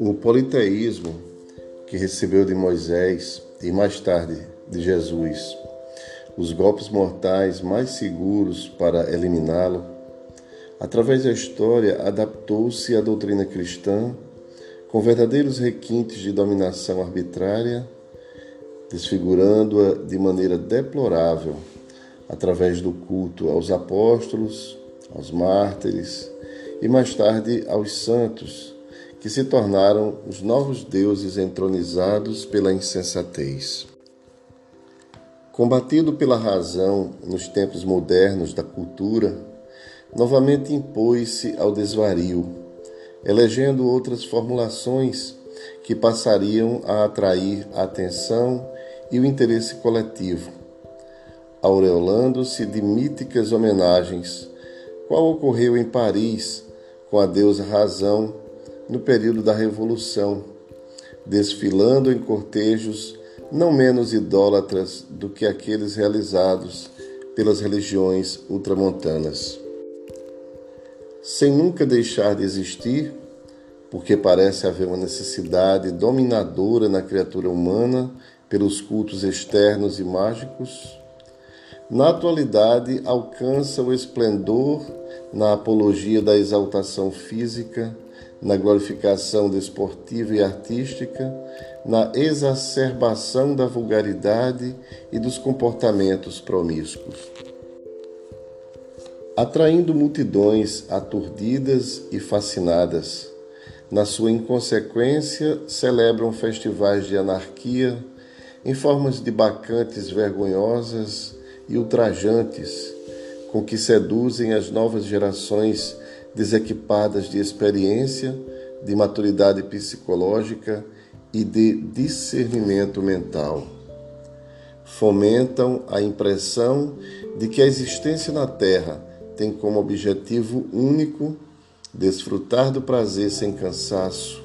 O politeísmo que recebeu de Moisés e mais tarde de Jesus os golpes mortais mais seguros para eliminá-lo, através da história adaptou-se à doutrina cristã com verdadeiros requintes de dominação arbitrária, desfigurando-a de maneira deplorável através do culto aos apóstolos, aos mártires e mais tarde aos santos que se tornaram os novos deuses entronizados pela insensatez. Combatido pela razão nos tempos modernos da cultura, novamente impôs-se ao desvario, elegendo outras formulações que passariam a atrair a atenção e o interesse coletivo, aureolando-se de míticas homenagens, qual ocorreu em Paris com a deusa Razão no período da Revolução, desfilando em cortejos não menos idólatras do que aqueles realizados pelas religiões ultramontanas. Sem nunca deixar de existir, porque parece haver uma necessidade dominadora na criatura humana pelos cultos externos e mágicos, na atualidade alcança o esplendor na apologia da exaltação física na glorificação desportiva e artística, na exacerbação da vulgaridade e dos comportamentos promíscuos. Atraindo multidões aturdidas e fascinadas, na sua inconsequência, celebram festivais de anarquia em formas de bacantes vergonhosas e ultrajantes, com que seduzem as novas gerações desequipadas de experiência, de maturidade psicológica e de discernimento mental. Fomentam a impressão de que a existência na Terra tem como objetivo único desfrutar do prazer sem cansaço,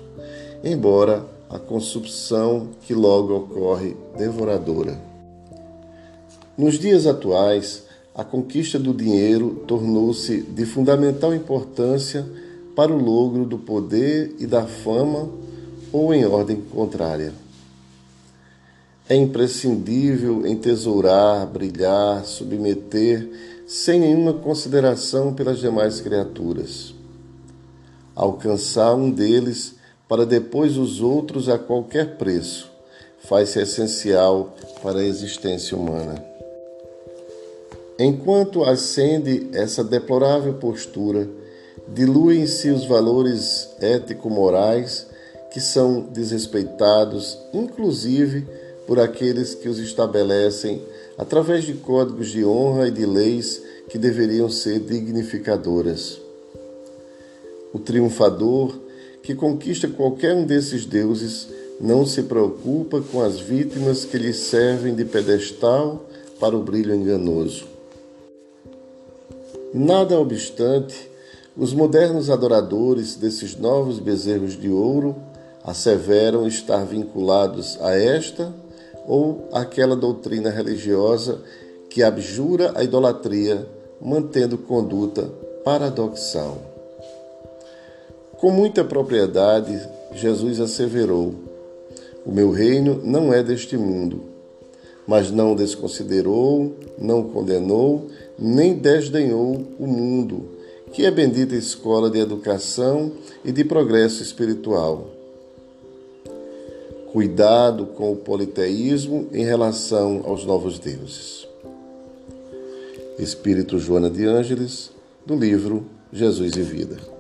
embora a consumpção que logo ocorre devoradora. Nos dias atuais, a conquista do dinheiro tornou-se de fundamental importância para o logro do poder e da fama ou em ordem contrária. É imprescindível entesourar, brilhar, submeter, sem nenhuma consideração pelas demais criaturas. Alcançar um deles para depois os outros a qualquer preço faz-se essencial para a existência humana. Enquanto ascende essa deplorável postura, diluem-se os valores ético-morais que são desrespeitados, inclusive por aqueles que os estabelecem através de códigos de honra e de leis que deveriam ser dignificadoras. O triunfador que conquista qualquer um desses deuses não se preocupa com as vítimas que lhe servem de pedestal para o brilho enganoso. Nada obstante, os modernos adoradores desses novos bezerros de ouro asseveram estar vinculados a esta ou aquela doutrina religiosa que abjura a idolatria, mantendo conduta paradoxal. Com muita propriedade, Jesus asseverou: O meu reino não é deste mundo mas não desconsiderou, não condenou, nem desdenhou o mundo, que é bendita escola de educação e de progresso espiritual. Cuidado com o politeísmo em relação aos novos deuses. Espírito Joana de Ângeles, do livro Jesus e Vida.